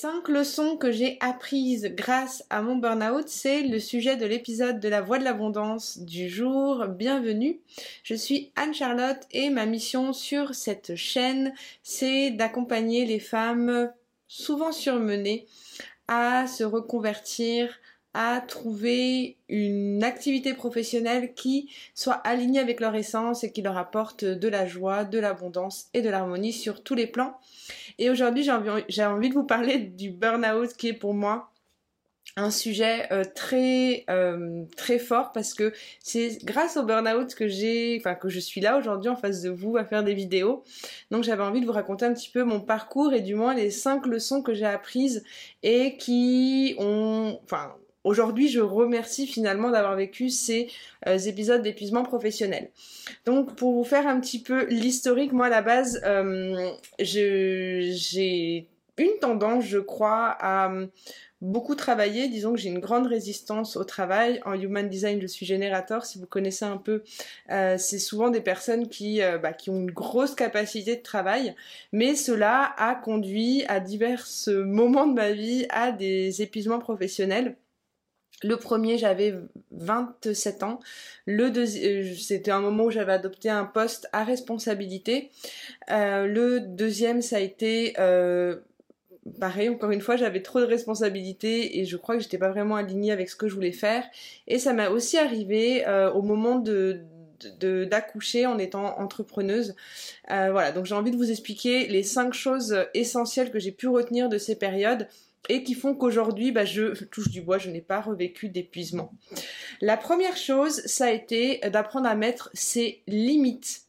Cinq leçons que j'ai apprises grâce à mon burn-out, c'est le sujet de l'épisode de la voix de l'abondance du jour. Bienvenue. Je suis Anne-Charlotte et ma mission sur cette chaîne, c'est d'accompagner les femmes souvent surmenées à se reconvertir, à trouver une activité professionnelle qui soit alignée avec leur essence et qui leur apporte de la joie, de l'abondance et de l'harmonie sur tous les plans. Et aujourd'hui, j'ai envie, envie, de vous parler du burn-out qui est pour moi un sujet euh, très euh, très fort parce que c'est grâce au burn-out que j'ai enfin que je suis là aujourd'hui en face de vous à faire des vidéos. Donc j'avais envie de vous raconter un petit peu mon parcours et du moins les cinq leçons que j'ai apprises et qui ont enfin Aujourd'hui, je remercie finalement d'avoir vécu ces euh, épisodes d'épuisement professionnel. Donc, pour vous faire un petit peu l'historique, moi à la base, euh, j'ai une tendance, je crois, à euh, beaucoup travailler. Disons que j'ai une grande résistance au travail. En Human Design, je suis générateur. Si vous connaissez un peu, c'est souvent des personnes qui, bah, qui ont une grosse capacité de travail. Mais cela a conduit à divers moments de ma vie à des épuisements professionnels. Le premier, j'avais 27 ans. Le deuxième, euh, c'était un moment où j'avais adopté un poste à responsabilité. Euh, le deuxième, ça a été euh, pareil. Encore une fois, j'avais trop de responsabilités et je crois que j'étais pas vraiment alignée avec ce que je voulais faire. Et ça m'a aussi arrivé au moment d'accoucher en étant entrepreneuse. voilà, donc j'ai envie de vous expliquer les cinq choses essentielles que j'ai pu retenir de ces périodes et qui font qu'aujourd'hui, bah, je touche du bois, je n'ai pas revécu d'épuisement. La première chose, ça a été d'apprendre à mettre ses limites.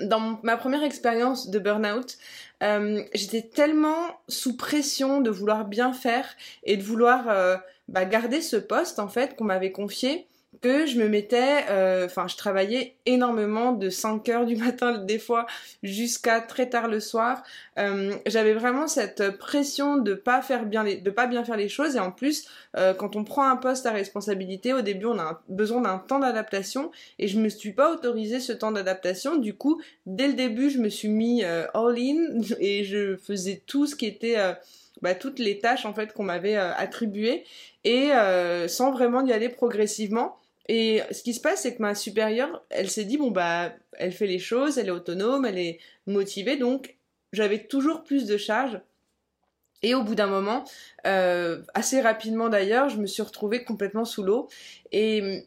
Dans ma première expérience de burn-out, euh, j'étais tellement sous pression de vouloir bien faire et de vouloir euh, bah, garder ce poste en fait qu'on m'avait confié que je me mettais, euh, enfin je travaillais énormément de 5 heures du matin des fois jusqu'à très tard le soir. Euh, j'avais vraiment cette pression de pas faire bien les, de pas bien faire les choses et en plus euh, quand on prend un poste à responsabilité au début on a besoin d'un temps d'adaptation et je me suis pas autorisé ce temps d'adaptation. Du coup dès le début je me suis mis all in et je faisais tout ce qui était bah, toutes les tâches en fait qu'on m'avait attribuées et sans vraiment y aller progressivement. Et ce qui se passe, c'est que ma supérieure, elle s'est dit, bon, bah, elle fait les choses, elle est autonome, elle est motivée, donc j'avais toujours plus de charges. Et au bout d'un moment, euh, assez rapidement d'ailleurs, je me suis retrouvée complètement sous l'eau. Et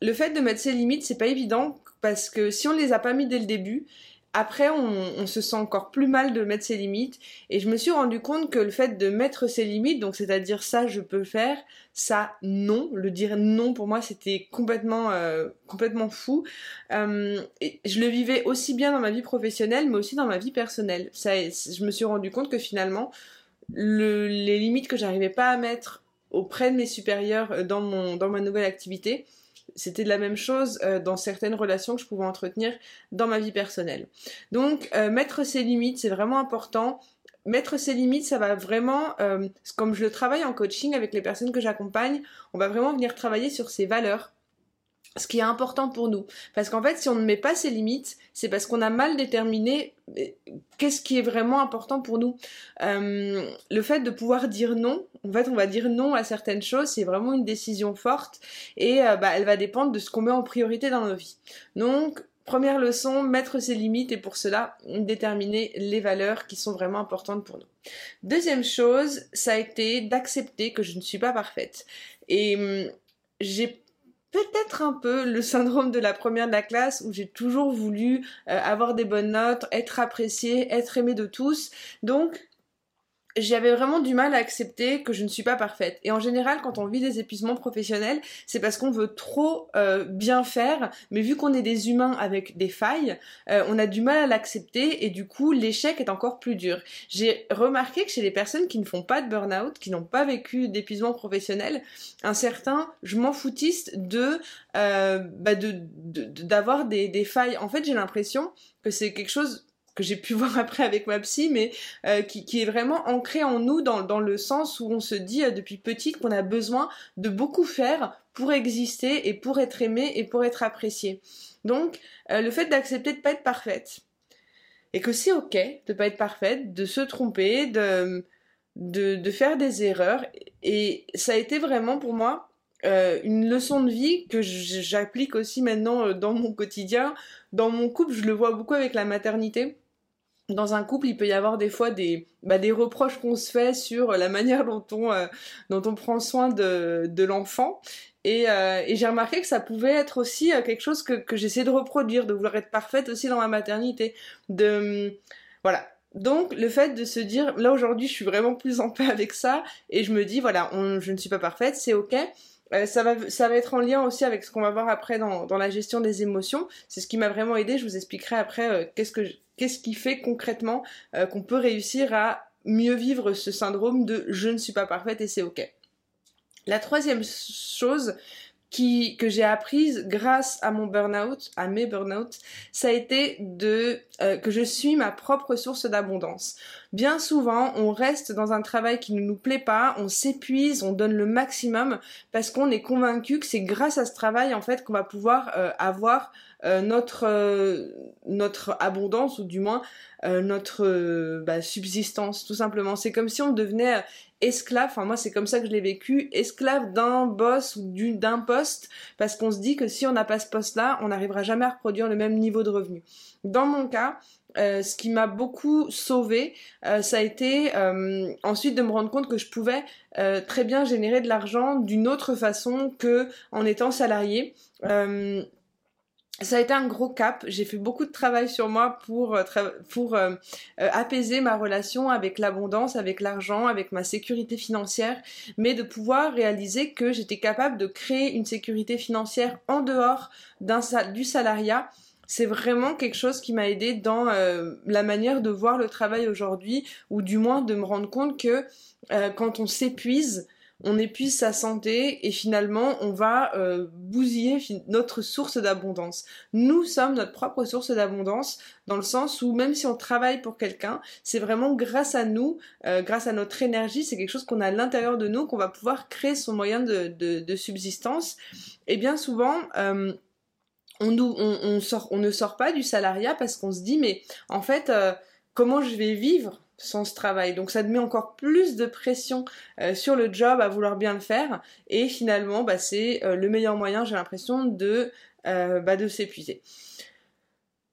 le fait de mettre ses limites, c'est pas évident parce que si on les a pas mis dès le début, après, on, se sent encore plus mal de mettre ses limites. Et je me suis rendu compte que le fait de mettre ses limites, donc c'est-à-dire ça, je peux faire, ça, non. Le dire non pour moi, c'était complètement, euh, complètement fou. Euh, je le vivais aussi bien dans ma vie professionnelle, mais aussi dans ma vie personnelle. Ça, je me suis rendu compte que finalement, les limites que j'arrivais pas à mettre auprès de mes supérieurs dans mon, dans ma nouvelle activité, c'était de la même chose euh, dans certaines relations que je pouvais entretenir dans ma vie personnelle. Donc euh, mettre ses limites, c'est vraiment important. Mettre ses limites, ça va vraiment, euh, comme je le travaille en coaching avec les personnes que j'accompagne, on va vraiment venir travailler sur ses valeurs, ce qui est important pour nous. Parce qu'en fait, si on ne met pas ses limites, c'est parce qu'on a mal déterminé qu'est-ce qui est vraiment important pour nous. Euh, le fait de pouvoir dire non, en fait, on va dire non à certaines choses, c'est vraiment une décision forte et euh, bah, elle va dépendre de ce qu'on met en priorité dans nos vies. Donc, première leçon, mettre ses limites et pour cela, déterminer les valeurs qui sont vraiment importantes pour nous. Deuxième chose, ça a été d'accepter que je ne suis pas parfaite. Et hum, j'ai peut-être un peu le syndrome de la première de la classe où j'ai toujours voulu euh, avoir des bonnes notes, être appréciée, être aimée de tous. Donc j'avais vraiment du mal à accepter que je ne suis pas parfaite. Et en général, quand on vit des épuisements professionnels, c'est parce qu'on veut trop euh, bien faire, mais vu qu'on est des humains avec des failles, euh, on a du mal à l'accepter et du coup, l'échec est encore plus dur. J'ai remarqué que chez les personnes qui ne font pas de burn-out, qui n'ont pas vécu d'épuisement professionnel, un certain je m'en foutiste de euh, bah de d'avoir des, des failles. En fait, j'ai l'impression que c'est quelque chose que j'ai pu voir après avec ma psy, mais euh, qui, est vraiment ancré en nous dans, dans le sens où on se dit euh, depuis petite qu'on a besoin de beaucoup faire pour exister et pour être aimé et pour être apprécié. Donc, euh, le fait d'accepter de pas être parfaite et que c'est ok de pas être parfaite, de se tromper, de de, faire des erreurs. Et ça a été vraiment pour moi une leçon de vie que j'applique aussi maintenant dans mon quotidien. Dans mon couple, je le vois beaucoup avec la maternité. Dans un couple, il peut y avoir des fois des, bah, reproches qu'on se fait sur la manière dont on, euh, dont on prend soin de, l'enfant. Et, et j'ai remarqué que ça pouvait être aussi quelque chose que, j'essaie de reproduire, de vouloir être parfaite aussi dans ma maternité. Voilà, donc le fait de se dire, là aujourd'hui je suis vraiment plus en paix avec ça, et je me dis, voilà, je ne suis pas parfaite, c'est ok, euh, ça, va, ça va être en lien aussi avec ce qu'on va voir après dans, la gestion des émotions. C'est ce qui m'a vraiment aidé. Je vous expliquerai après euh, qu'est-ce, que qu'est-ce qui fait concrètement euh, qu'on peut réussir à mieux vivre ce syndrome de je ne suis pas parfaite et c'est ok. La troisième chose que j'ai apprise grâce à mon burn-out, à mes burn-out, ça a été de que je suis ma propre source d'abondance. Bien souvent, on reste dans un travail qui ne nous plaît pas, on s'épuise, on donne le maximum parce qu'on est convaincu que c'est grâce à ce travail en fait qu'on va pouvoir euh, avoir euh, notre euh, notre abondance ou du moins notre bah, subsistance tout simplement. C'est comme si on devenait esclave, enfin moi c'est comme ça que je l'ai vécu, esclave d'un boss ou d'un poste, parce qu'on se dit que si on n'a pas ce poste-là, on n'arrivera jamais à reproduire le même niveau de revenu. Dans mon cas, euh, ce qui m'a beaucoup sauvé, euh, ça a été euh, ensuite de me rendre compte que je pouvais très bien générer de l'argent d'une autre façon que en étant salarié. Ça a été un gros cap. J'ai fait beaucoup de travail sur moi pour, pour apaiser ma relation avec l'abondance, avec l'argent, avec ma sécurité financière, mais de pouvoir réaliser que j'étais capable de créer une sécurité financière en dehors du salariat c'est vraiment quelque chose qui m'a aidé dans euh, la manière de voir le travail aujourd'hui, ou du moins de me rendre compte que euh, quand on s'épuise, on épuise sa santé et finalement on va euh, bousiller notre source d'abondance. Nous sommes notre propre source d'abondance dans le sens où même si on travaille pour quelqu'un, c'est vraiment grâce à nous, grâce à notre énergie, c'est quelque chose qu'on a à l'intérieur de nous qu'on va pouvoir créer son moyen de, subsistance. Et bien souvent, on, sort, on ne sort pas du salariat parce qu'on se dit mais en fait euh, comment je vais vivre? Sans ce travail donc ça te met encore plus de pression euh, sur le job à vouloir bien le faire et finalement bah, c'est euh, le meilleur moyen j'ai l'impression de, bah, de s'épuiser.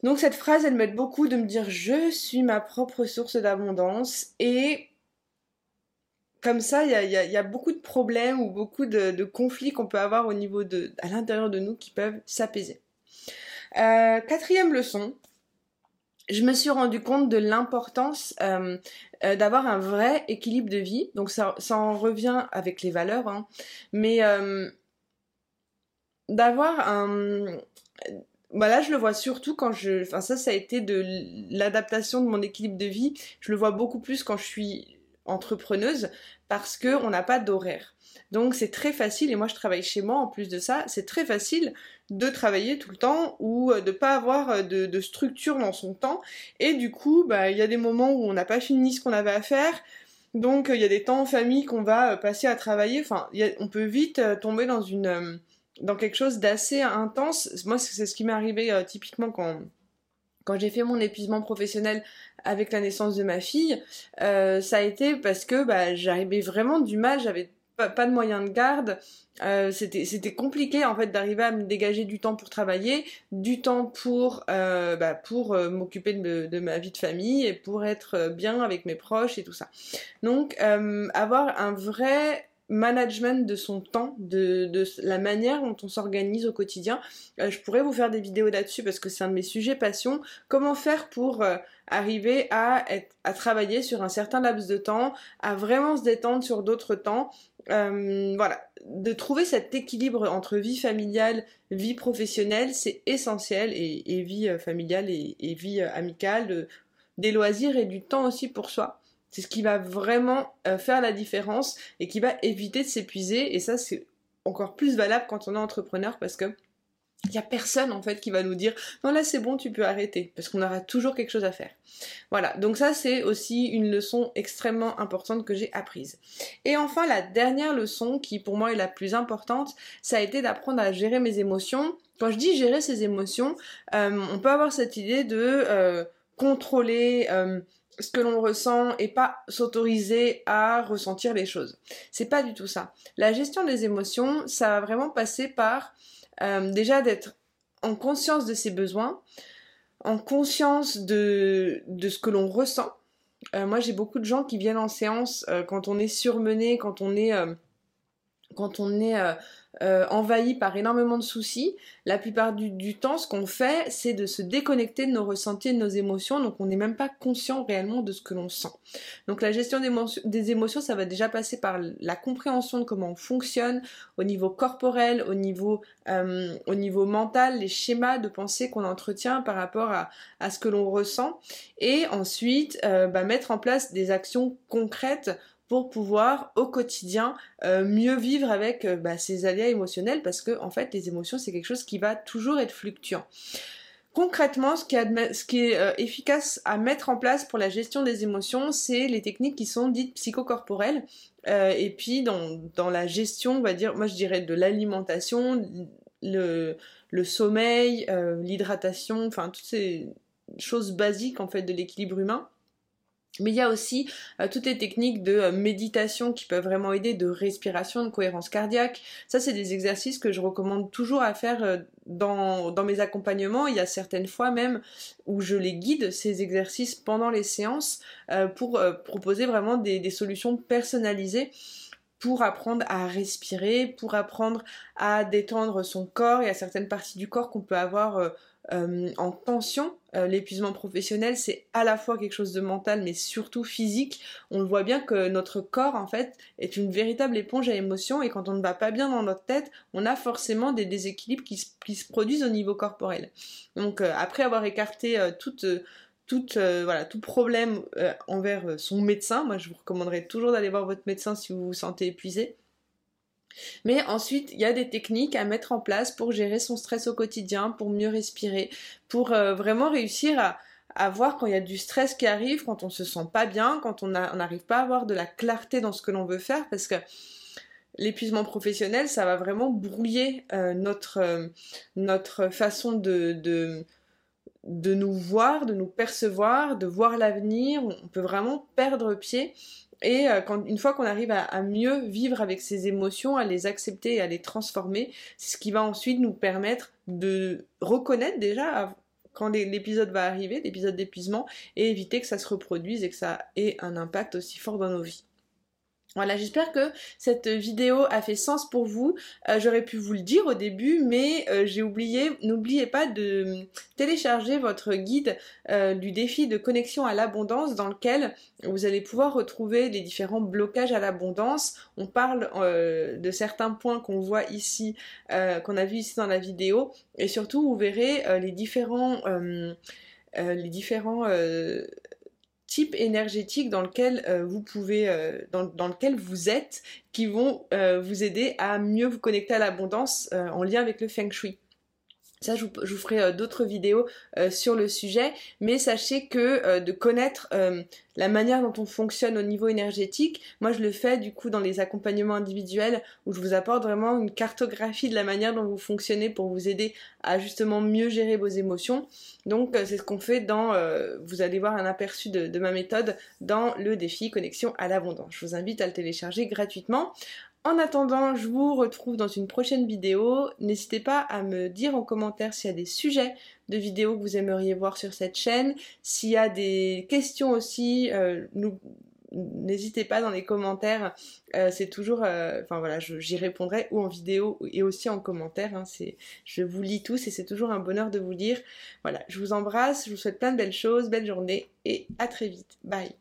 Donc cette phrase elle m'aide beaucoup de me dire je suis ma propre source d'abondance et comme ça, il y a, beaucoup de problèmes ou beaucoup de, de conflits qu'on peut avoir au niveau de, à l'intérieur de nous qui peuvent s'apaiser. Euh, quatrième leçon, je me suis rendu compte de l'importance euh, euh, d'avoir un vrai équilibre de vie. Donc ça, ça en revient avec les valeurs, hein. mais d'avoir un... Voilà, bah je le vois surtout quand je... Enfin ça, ça a été de l'adaptation de mon équilibre de vie. Je le vois beaucoup plus quand je suis entrepreneuse parce que on n'a pas d'horaire. Donc c'est très facile, et moi je travaille chez moi en plus de ça, c'est très facile de travailler tout le temps ou euh, de pas avoir euh, de, structure dans son temps. Et du coup, bah il y a des moments où on n'a pas fini ce qu'on avait à faire. Donc il y a des temps en famille qu'on va euh, passer à travailler. Enfin, on peut vite tomber dans une dans quelque chose d'assez intense. Moi, c'est ce qui m'est arrivé typiquement quand quand j'ai fait mon épuisement professionnel avec la naissance de ma fille, ça a été parce que bah, j'arrivais vraiment du mal, j'avais pas, de moyens de garde. Euh, c'était compliqué en fait d'arriver à me dégager du temps pour travailler, du temps pour euh, bah, pour euh, m'occuper de, ma vie de famille et pour être bien avec mes proches et tout ça. Donc avoir un vrai management de son temps, de, la manière dont on s'organise au quotidien. je pourrais vous faire des vidéos là-dessus parce que c'est un de mes sujets passion. Comment faire pour arriver à, travailler sur un certain laps de temps, à vraiment se détendre sur d'autres temps? Euh, voilà, de trouver cet équilibre entre vie familiale, vie professionnelle, c'est essentiel, et, vie euh, familiale et, vie euh, amicale, des loisirs et du temps aussi pour soi. C'est ce qui va vraiment faire la différence et qui va éviter de s'épuiser, et ça c'est encore plus valable quand on est entrepreneur parce que il n'y a personne en fait qui va nous dire non là c'est bon tu peux arrêter parce qu'on aura toujours quelque chose à faire. Voilà, donc ça c'est aussi une leçon extrêmement importante que j'ai apprise. Et enfin la dernière leçon qui pour moi est la plus importante, ça a été d'apprendre à gérer mes émotions. Quand je dis gérer ses émotions, euh, on peut avoir cette idée de euh, contrôler, euh, ce que l'on ressent et pas s'autoriser à ressentir les choses. C'est pas du tout ça. La gestion des émotions, ça va vraiment passer par euh, déjà d'être en conscience de ses besoins, en conscience de, de ce que l'on ressent. Euh, moi, j'ai beaucoup de gens qui viennent en séance quand on est surmené, quand on est, quand on est euh, envahi par énormément de soucis, la plupart du, temps, ce qu'on fait, c'est de se déconnecter de nos ressentis et de nos émotions, donc on n'est même pas conscient réellement de ce que l'on sent. Donc la gestion des émotions, ça va déjà passer par la compréhension de comment on fonctionne au niveau corporel, au niveau, euh, mental, les schémas de pensée qu'on entretient par rapport à, à ce que l'on ressent, et ensuite euh, bah, mettre en place des actions concrètes pour pouvoir au quotidien euh, mieux vivre avec euh, bah, ces aléas émotionnels parce que en fait les émotions c'est quelque chose qui va toujours être fluctuant. Concrètement, ce qui, est euh, efficace à mettre en place pour la gestion des émotions, c'est les techniques qui sont dites psychocorporelles. et puis dans, la gestion, on va dire, moi je dirais de l'alimentation, le, le, sommeil, l'hydratation, enfin toutes ces choses basiques en fait de l'équilibre humain. Mais il y a aussi euh, toutes les techniques de euh, méditation qui peuvent vraiment aider, de respiration, de cohérence cardiaque. Ça, c'est des exercices que je recommande toujours à faire euh, dans, mes accompagnements. Il y a certaines fois même où je les guide, ces exercices, pendant les séances, pour proposer vraiment des, des solutions personnalisées pour apprendre à respirer, pour apprendre à détendre son corps. Il y a certaines parties du corps qu'on peut avoir euh, en tension. Euh, l'épuisement professionnel, c'est à la fois quelque chose de mental, mais surtout physique. On le voit bien que notre corps, en fait, est une véritable éponge à émotions, et quand on ne va pas bien dans notre tête, on a forcément des déséquilibres qui se, produisent au niveau corporel. Donc, euh, après avoir écarté tout problème envers son médecin. Moi, je vous recommanderais toujours d'aller voir votre médecin si vous vous sentez épuisé. Mais ensuite, il y a des techniques à mettre en place pour gérer son stress au quotidien, pour mieux respirer, pour euh, vraiment réussir à, voir quand il y a du stress qui arrive, quand on se sent pas bien, quand on n'arrive pas à avoir de la clarté dans ce que l'on veut faire, parce que l'épuisement professionnel, ça va vraiment brouiller euh, notre, euh, notre façon de nous voir, de nous percevoir, de voir l'avenir. On peut vraiment perdre pied et euh, une fois qu'on arrive à, mieux vivre avec ces émotions, à les accepter et à les transformer, c'est ce qui va ensuite nous permettre de reconnaître déjà quand l'épisode va arriver, l'épisode d'épuisement, et éviter que ça se reproduise et que ça ait un impact aussi fort dans nos vies. Voilà, j'espère que cette vidéo a fait sens pour vous. Euh, j'aurais pu vous le dire au début, mais euh, j'ai oublié, n'oubliez pas de télécharger votre guide euh, du défi de connexion à l'abondance dans lequel vous allez pouvoir retrouver les différents blocages à l'abondance. On parle de certains points qu'on voit ici, qu'on a vu ici dans la vidéo, et surtout vous verrez les différents... les différents type énergétique dans lequel euh, vous pouvez, euh, dans, lequel vous êtes, qui vont euh, vous aider à mieux vous connecter à l'abondance en lien avec le feng shui. Ça, je vous, ferai euh, d'autres vidéos euh, sur le sujet, mais sachez que euh, de connaître la manière dont on fonctionne au niveau énergétique, moi je le fais du coup dans les accompagnements individuels où je vous apporte vraiment une cartographie de la manière dont vous fonctionnez pour vous aider à justement mieux gérer vos émotions. Donc c'est ce qu'on fait dans, vous allez voir un aperçu de, de ma méthode dans le défi connexion à l'abondance. Je vous invite à le télécharger gratuitement. En attendant, je vous retrouve dans une prochaine vidéo. N'hésitez pas à me dire en commentaire s'il y a des sujets de vidéos que vous aimeriez voir sur cette chaîne. S'il y a des questions aussi, euh, n'hésitez pas dans les commentaires. Euh, c'est toujours, euh, voilà, j'y répondrai ou en vidéo et aussi en commentaire. Hein. je vous lis tous et c'est toujours un bonheur de vous lire. Voilà, je vous embrasse, je vous souhaite plein de belles choses, belle journée et à très vite. Bye.